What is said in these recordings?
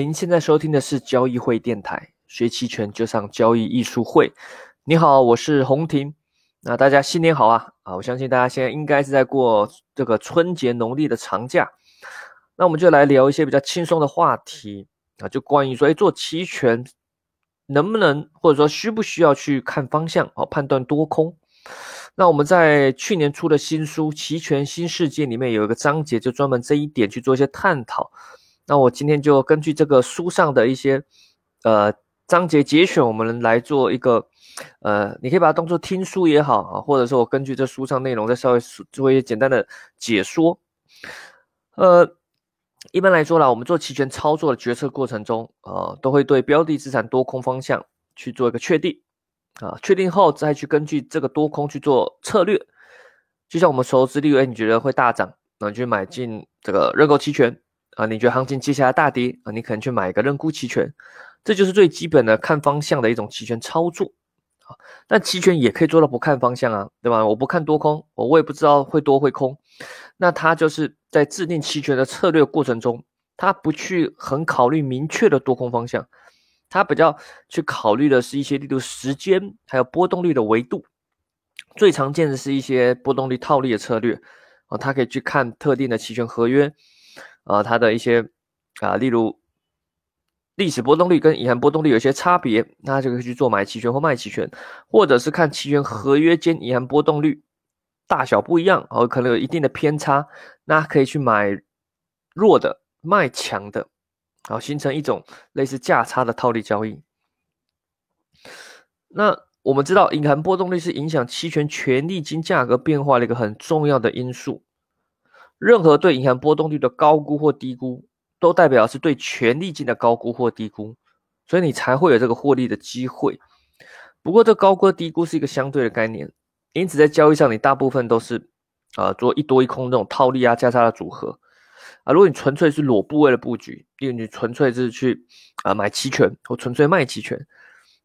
您现在收听的是交易会电台，学期权就上交易艺术会。你好，我是洪婷。那大家新年好啊！啊，我相信大家现在应该是在过这个春节农历的长假。那我们就来聊一些比较轻松的话题啊，就关于说，哎，做期权能不能或者说需不需要去看方向啊，判断多空？那我们在去年出的新书《期权新世界》里面有一个章节，就专门这一点去做一些探讨。那我今天就根据这个书上的一些呃章节节选，我们来做一个呃，你可以把它当做听书也好啊，或者说我根据这书上内容再稍微做一些简单的解说。呃，一般来说啦，我们做期权操作的决策过程中，呃，都会对标的资产多空方向去做一个确定。啊，确定后再去根据这个多空去做策略，就像我们熟知，例如，你觉得会大涨，那你去买进这个认购期权啊；你觉得行情接下来大跌啊，你可能去买一个认沽期权，这就是最基本的看方向的一种期权操作啊。那期权也可以做到不看方向啊，对吧？我不看多空，我我也不知道会多会空，那它就是在制定期权的策略过程中，它不去很考虑明确的多空方向。它比较去考虑的是一些，例如时间还有波动率的维度，最常见的是一些波动率套利的策略啊，它可以去看特定的期权合约啊，它的一些啊，例如历史波动率跟隐含波动率有一些差别，那就可以去做买期权或卖期权，或者是看期权合约间隐含波动率大小不一样，哦，可能有一定的偏差，那可以去买弱的卖强的。好，形成一种类似价差的套利交易。那我们知道，隐含波动率是影响期权权利金价格变化的一个很重要的因素。任何对银行波动率的高估或低估，都代表是对权利金的高估或低估，所以你才会有这个获利的机会。不过，这高估低估是一个相对的概念，因此在交易上，你大部分都是啊做一多一空这种套利啊价差的组合。啊，如果你纯粹是裸部位的布局，因为你纯粹是去啊买期权或纯粹卖期权，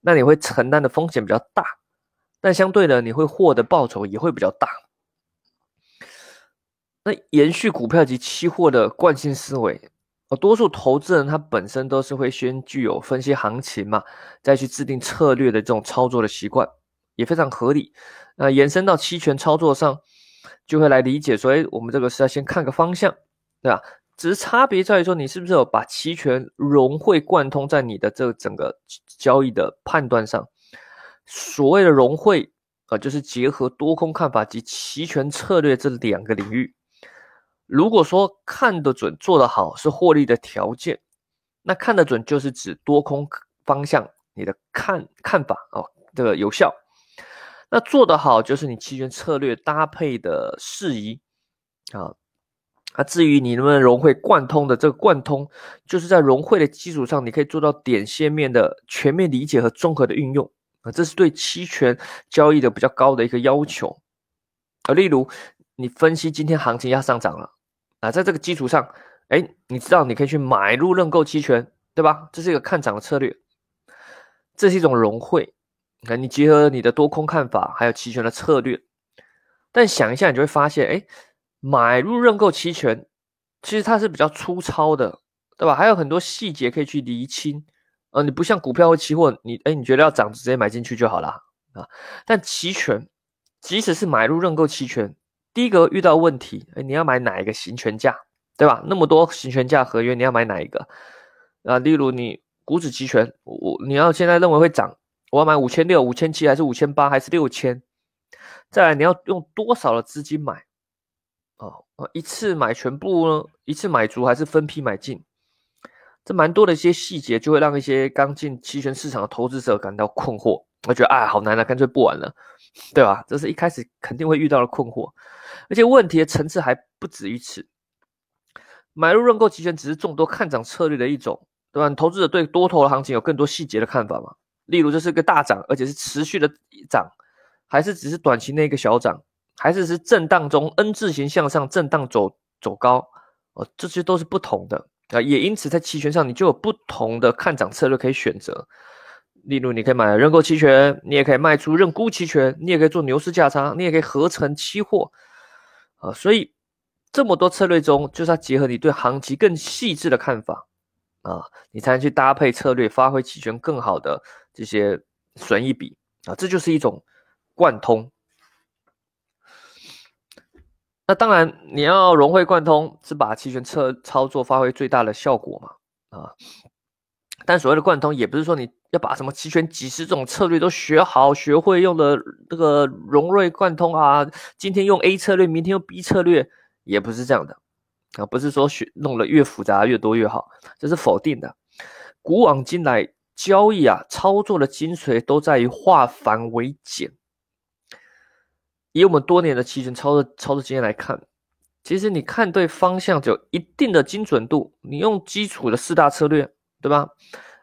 那你会承担的风险比较大，但相对的你会获得报酬也会比较大。那延续股票及期货的惯性思维，哦，多数投资人他本身都是会先具有分析行情嘛，再去制定策略的这种操作的习惯，也非常合理。那延伸到期权操作上，就会来理解说，哎，我们这个是要先看个方向。对吧？只是差别在于说，你是不是有把期权融会贯通在你的这整个交易的判断上？所谓的融会啊，就是结合多空看法及期权策略这两个领域。如果说看得准、做得好是获利的条件，那看得准就是指多空方向你的看看法哦，这个有效。那做得好就是你期权策略搭配的适宜啊。啊，至于你能不能融会贯通的这个贯通，就是在融会的基础上，你可以做到点线面的全面理解和综合的运用啊，这是对期权交易的比较高的一个要求啊。例如，你分析今天行情要上涨了啊，在这个基础上，哎，你知道你可以去买入认购期权，对吧？这是一个看涨的策略，这是一种融汇。你看。你结合你的多空看法，还有期权的策略，但想一下，你就会发现，哎。买入认购期权，其实它是比较粗糙的，对吧？还有很多细节可以去厘清。呃，你不像股票或期货，你哎，你觉得要涨直接买进去就好了啊。但期权，即使是买入认购期权，第一个遇到问题，哎，你要买哪一个行权价，对吧？那么多行权价合约，你要买哪一个？啊，例如你股指期权，我你要现在认为会涨，我要买五千六、五千七，还是五千八，还是六千？再来，你要用多少的资金买？哦，一次买全部呢？一次买足还是分批买进？这蛮多的一些细节，就会让一些刚进期权市场的投资者感到困惑。我觉得，哎，好难啊，干脆不玩了，对吧？这是一开始肯定会遇到的困惑，而且问题的层次还不止于此。买入认购期权只是众多看涨策略的一种，对吧？投资者对多头的行情有更多细节的看法嘛？例如，这是个大涨，而且是持续的涨，还是只是短期内一个小涨？还是是震荡中 N 字形向上震荡走走高哦，这些都是不同的啊，也因此在期权上你就有不同的看涨策略可以选择。例如，你可以买认购期权，你也可以卖出认沽期权，你也可以做牛市价差，你也可以合成期货啊。所以这么多策略中，就是要结合你对行情更细致的看法啊，你才能去搭配策略，发挥期权更好的这些损益比啊，这就是一种贯通。那当然，你要融会贯通，是把期权策操作发挥最大的效果嘛？啊，但所谓的贯通，也不是说你要把什么期权几十种策略都学好、学会用的这个融会贯通啊。今天用 A 策略，明天用 B 策略，也不是这样的啊，不是说学弄得越复杂越多越好，这是否定的。古往今来，交易啊，操作的精髓都在于化繁为简。以我们多年的期权操作操作经验来看，其实你看对方向就有一定的精准度。你用基础的四大策略，对吧？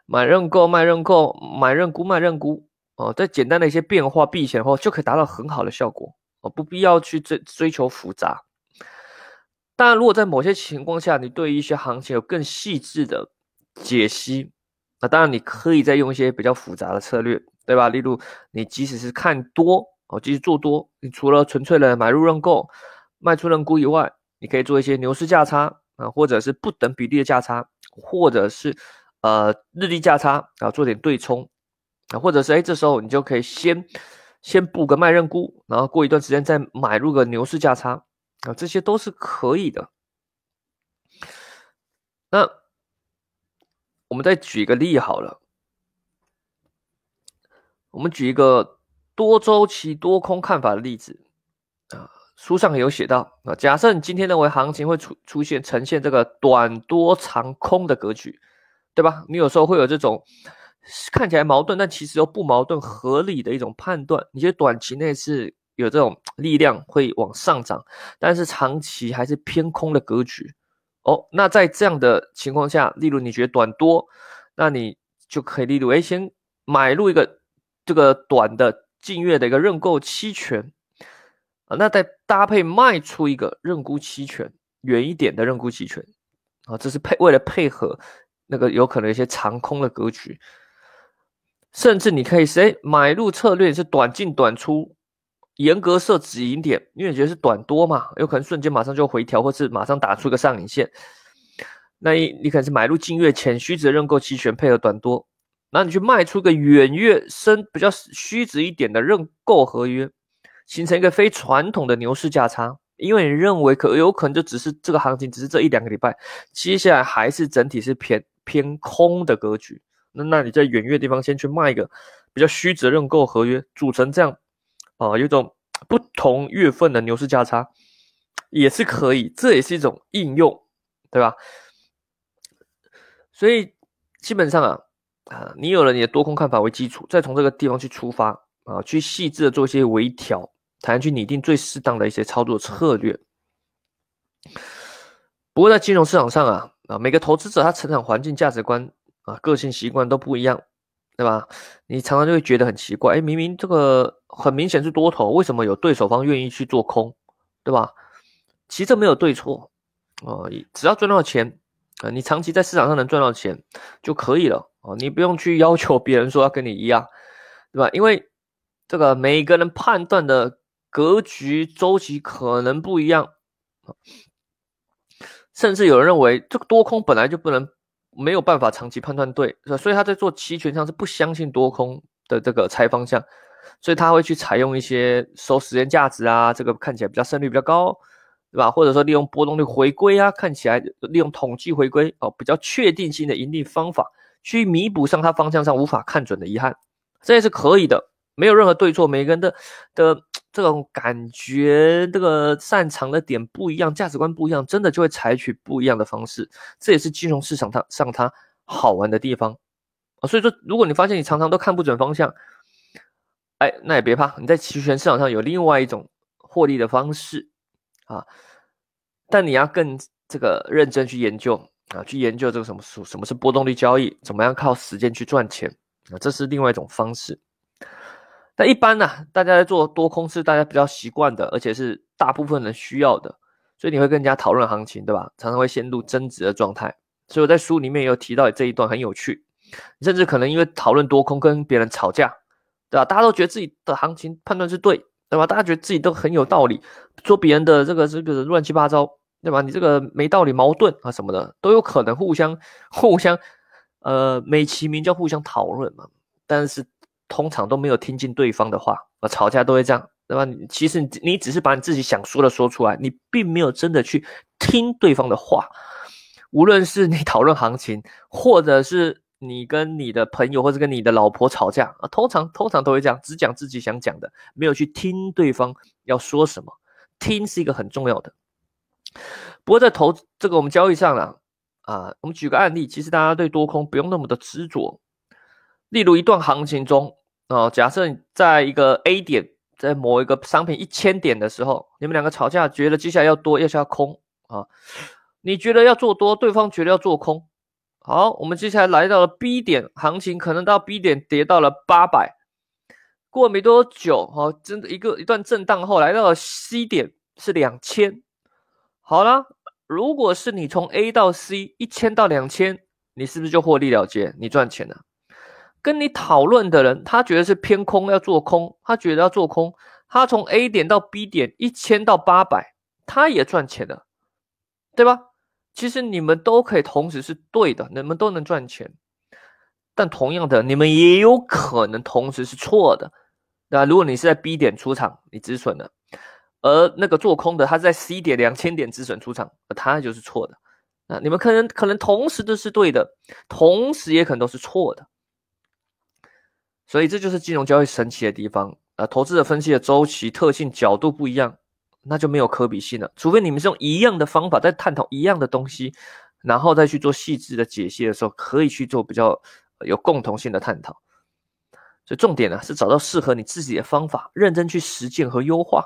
买认购、卖认购、买认沽、卖认沽，哦，再简单的一些变化避险后，就可以达到很好的效果。哦，不必要去追追求复杂。当然，如果在某些情况下，你对一些行情有更细致的解析，那当然你可以再用一些比较复杂的策略，对吧？例如，你即使是看多。哦，即使做多。你除了纯粹的买入认购、卖出认沽以外，你可以做一些牛市价差啊，或者是不等比例的价差，或者是呃日历价差啊，做点对冲啊，或者是哎，这时候你就可以先先布个卖认沽，然后过一段时间再买入个牛市价差啊，这些都是可以的。那我们再举一个例好了，我们举一个。多周期多空看法的例子啊，书上有写到啊。假设你今天认为行情会出出现呈现这个短多长空的格局，对吧？你有时候会有这种看起来矛盾，但其实又不矛盾、合理的一种判断。你觉得短期内是有这种力量会往上涨，但是长期还是偏空的格局哦。那在这样的情况下，例如你觉得短多，那你就可以例如哎，先买入一个这个短的。近月的一个认购期权啊，那再搭配卖出一个认沽期权，远一点的认沽期权啊，这是配为了配合那个有可能一些长空的格局，甚至你可以谁买入策略是短进短出，严格设止盈点，因为你觉得是短多嘛，有可能瞬间马上就回调，或是马上打出个上影线，那你你可能是买入近月浅虚值认购期权，配合短多。那你去卖出个远月深比较虚值一点的认购合约，形成一个非传统的牛市价差，因为你认为可有可能就只是这个行情只是这一两个礼拜，接下来还是整体是偏偏空的格局。那那你在远月地方先去卖一个比较虚值认购合约，组成这样啊，有种不同月份的牛市价差也是可以，这也是一种应用，对吧？所以基本上啊。啊，你有了你的多空看法为基础，再从这个地方去出发啊，去细致的做一些微调，才能去拟定最适当的一些操作策略。不过在金融市场上啊，啊，每个投资者他成长环境、价值观啊、个性习惯都不一样，对吧？你常常就会觉得很奇怪，哎，明明这个很明显是多头，为什么有对手方愿意去做空，对吧？其实这没有对错啊，只要赚到钱啊，你长期在市场上能赚到钱就可以了。哦，你不用去要求别人说要跟你一样，对吧？因为这个每个人判断的格局周期可能不一样，甚至有人认为这个多空本来就不能没有办法长期判断对，所以他在做期权上是不相信多空的这个猜方向，所以他会去采用一些收时间价值啊，这个看起来比较胜率比较高，对吧？或者说利用波动率回归啊，看起来利用统计回归哦，比较确定性的盈利方法。去弥补上他方向上无法看准的遗憾，这也是可以的，没有任何对错。每个人的的这种感觉，这个擅长的点不一样，价值观不一样，真的就会采取不一样的方式。这也是金融市场它上它好玩的地方啊。所以说，如果你发现你常常都看不准方向，哎，那也别怕，你在期权市场上有另外一种获利的方式啊。但你要更这个认真去研究。啊，去研究这个什么什什么是波动率交易，怎么样靠时间去赚钱啊？这是另外一种方式。那一般呢，大家在做多空是大家比较习惯的，而且是大部分人需要的，所以你会跟人家讨论行情，对吧？常常会陷入争执的状态。所以我在书里面也有提到这一段很有趣，甚至可能因为讨论多空跟别人吵架，对吧？大家都觉得自己的行情判断是对，对吧？大家觉得自己都很有道理，说别人的这个这个乱七八糟。对吧？你这个没道理、矛盾啊什么的都有可能互相互相，呃，美其名叫互相讨论嘛。但是通常都没有听进对方的话啊，吵架都会这样，对吧？其实你只是把你自己想说的说出来，你并没有真的去听对方的话。无论是你讨论行情，或者是你跟你的朋友或者跟你的老婆吵架啊，通常通常都会这样，只讲自己想讲的，没有去听对方要说什么。听是一个很重要的。不过在投这个我们交易上呢，啊，我们举个案例，其实大家对多空不用那么的执着。例如一段行情中，哦，假设你在一个 A 点，在某一个商品一千点的时候，你们两个吵架，觉得接下来要多，要下空啊，你觉得要做多，对方觉得要做空。好，我们接下来来到了 B 点，行情可能到 B 点跌到了八百，过没多久，哈，真的一个一段震荡后来到了 C 点是两千。好了，如果是你从 A 到 C 一千到两千，你是不是就获利了结？你赚钱了。跟你讨论的人，他觉得是偏空要做空，他觉得要做空，他从 A 点到 B 点一千到八百，他也赚钱了，对吧？其实你们都可以同时是对的，你们都能赚钱，但同样的，你们也有可能同时是错的，那？如果你是在 B 点出场，你止损了。而那个做空的，他在 C 点两千点止损出场，他就是错的。啊，你们可能可能同时都是对的，同时也可能都是错的。所以这就是金融交易神奇的地方。啊，投资者分析的周期特性角度不一样，那就没有可比性了。除非你们是用一样的方法在探讨一样的东西，然后再去做细致的解析的时候，可以去做比较有共同性的探讨。所以重点呢是找到适合你自己的方法，认真去实践和优化。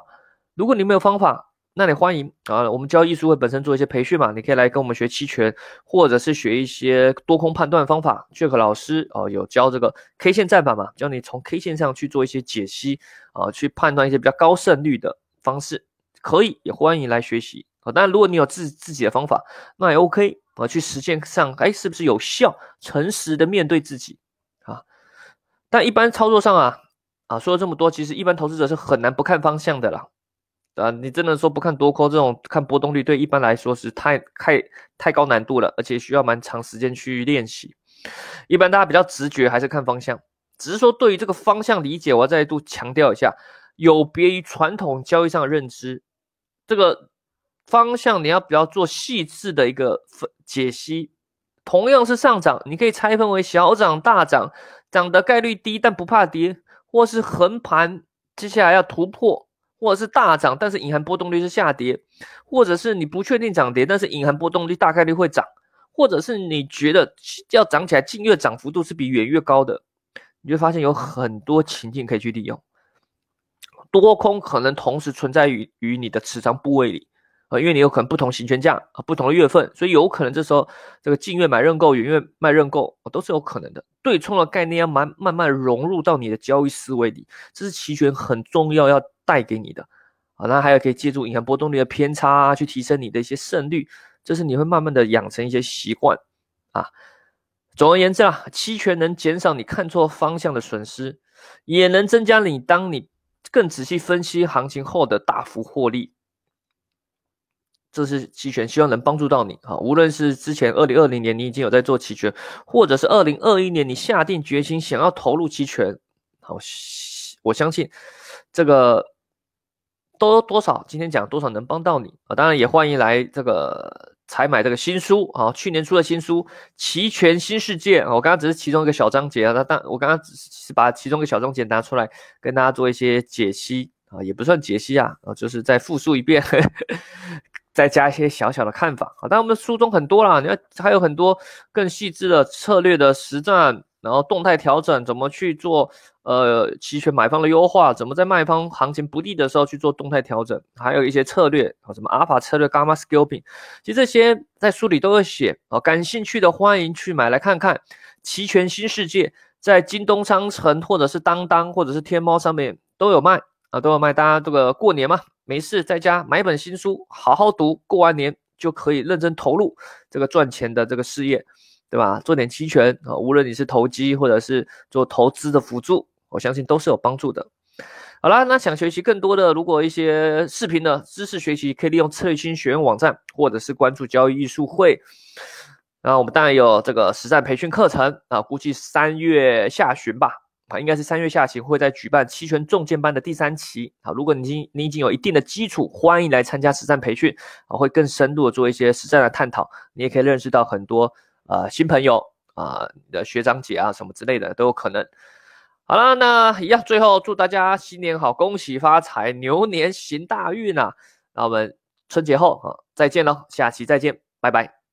如果你没有方法，那你欢迎啊，我们交易术会本身做一些培训嘛，你可以来跟我们学期权，或者是学一些多空判断方法。Jack 老师哦，有教这个 K 线战法嘛，教你从 K 线上去做一些解析啊，去判断一些比较高胜率的方式，可以也欢迎来学习啊。当然，如果你有自自己的方法，那也 OK 啊，去实践上，哎，是不是有效？诚实的面对自己啊。但一般操作上啊，啊，说了这么多，其实一般投资者是很难不看方向的啦。啊，你真的说不看多空这种看波动率，对一般来说是太太太高难度了，而且需要蛮长时间去练习。一般大家比较直觉还是看方向，只是说对于这个方向理解，我要再度强调一下，有别于传统交易上的认知，这个方向你要比较做细致的一个分解析。同样是上涨，你可以拆分为小涨、大涨，涨的概率低但不怕跌，或是横盘，接下来要突破。或者是大涨，但是隐含波动率是下跌；或者是你不确定涨跌，但是隐含波动率大概率会涨；或者是你觉得要涨起来，近月涨幅度是比远月高的，你会发现有很多情境可以去利用。多空可能同时存在于于你的持仓部位里。呃因为你有可能不同行权价啊，不同的月份，所以有可能这时候这个近月买认购，远月卖认购，都是有可能的。对冲的概念要慢慢慢融入到你的交易思维里，这是期权很重要要带给你的啊。那还有可以借助银行波动率的偏差啊去提升你的一些胜率，这是你会慢慢的养成一些习惯啊。总而言之啊，期权能减少你看错方向的损失，也能增加你当你更仔细分析行情后的大幅获利。这是期权，希望能帮助到你啊！无论是之前二零二零年你已经有在做期权，或者是二零二一年你下定决心想要投入期权，好，我相信这个多多少今天讲多少能帮到你啊！当然也欢迎来这个采买这个新书啊，去年出的新书《期权新世界》啊，我刚刚只是其中一个小章节啊，那但我刚刚只是把其中一个小章节拿出来跟大家做一些解析啊，也不算解析啊，就是再复述一遍。再加一些小小的看法啊，但我们的书中很多啦，你看还有很多更细致的策略的实战，然后动态调整，怎么去做呃期权买方的优化，怎么在卖方行情不利的时候去做动态调整，还有一些策略啊，什么阿尔法策略、伽马 scalping，其实这些在书里都有写啊，感兴趣的欢迎去买来看看。期权新世界在京东商城或者是当当或者是天猫上面都有卖啊，都有卖，大家这个过年嘛。没事，在家买本新书，好好读，过完年就可以认真投入这个赚钱的这个事业，对吧？做点期权啊，无论你是投机或者是做投资的辅助，我相信都是有帮助的。好啦，那想学习更多的，如果一些视频的知识学习，可以利用策略性学院网站，或者是关注交易艺术会。那我们当然有这个实战培训课程啊，估计三月下旬吧，啊，应该是三月下旬会在举办期权重建班的第三期。啊，如果你已经你已经有一定的基础，欢迎来参加实战培训啊，会更深度的做一些实战的探讨，你也可以认识到很多啊新朋友啊，你的学长姐啊什么之类的都有可能。好了，那一样，最后祝大家新年好，恭喜发财，牛年行大运啊！那我们春节后啊再见喽，下期再见，拜拜。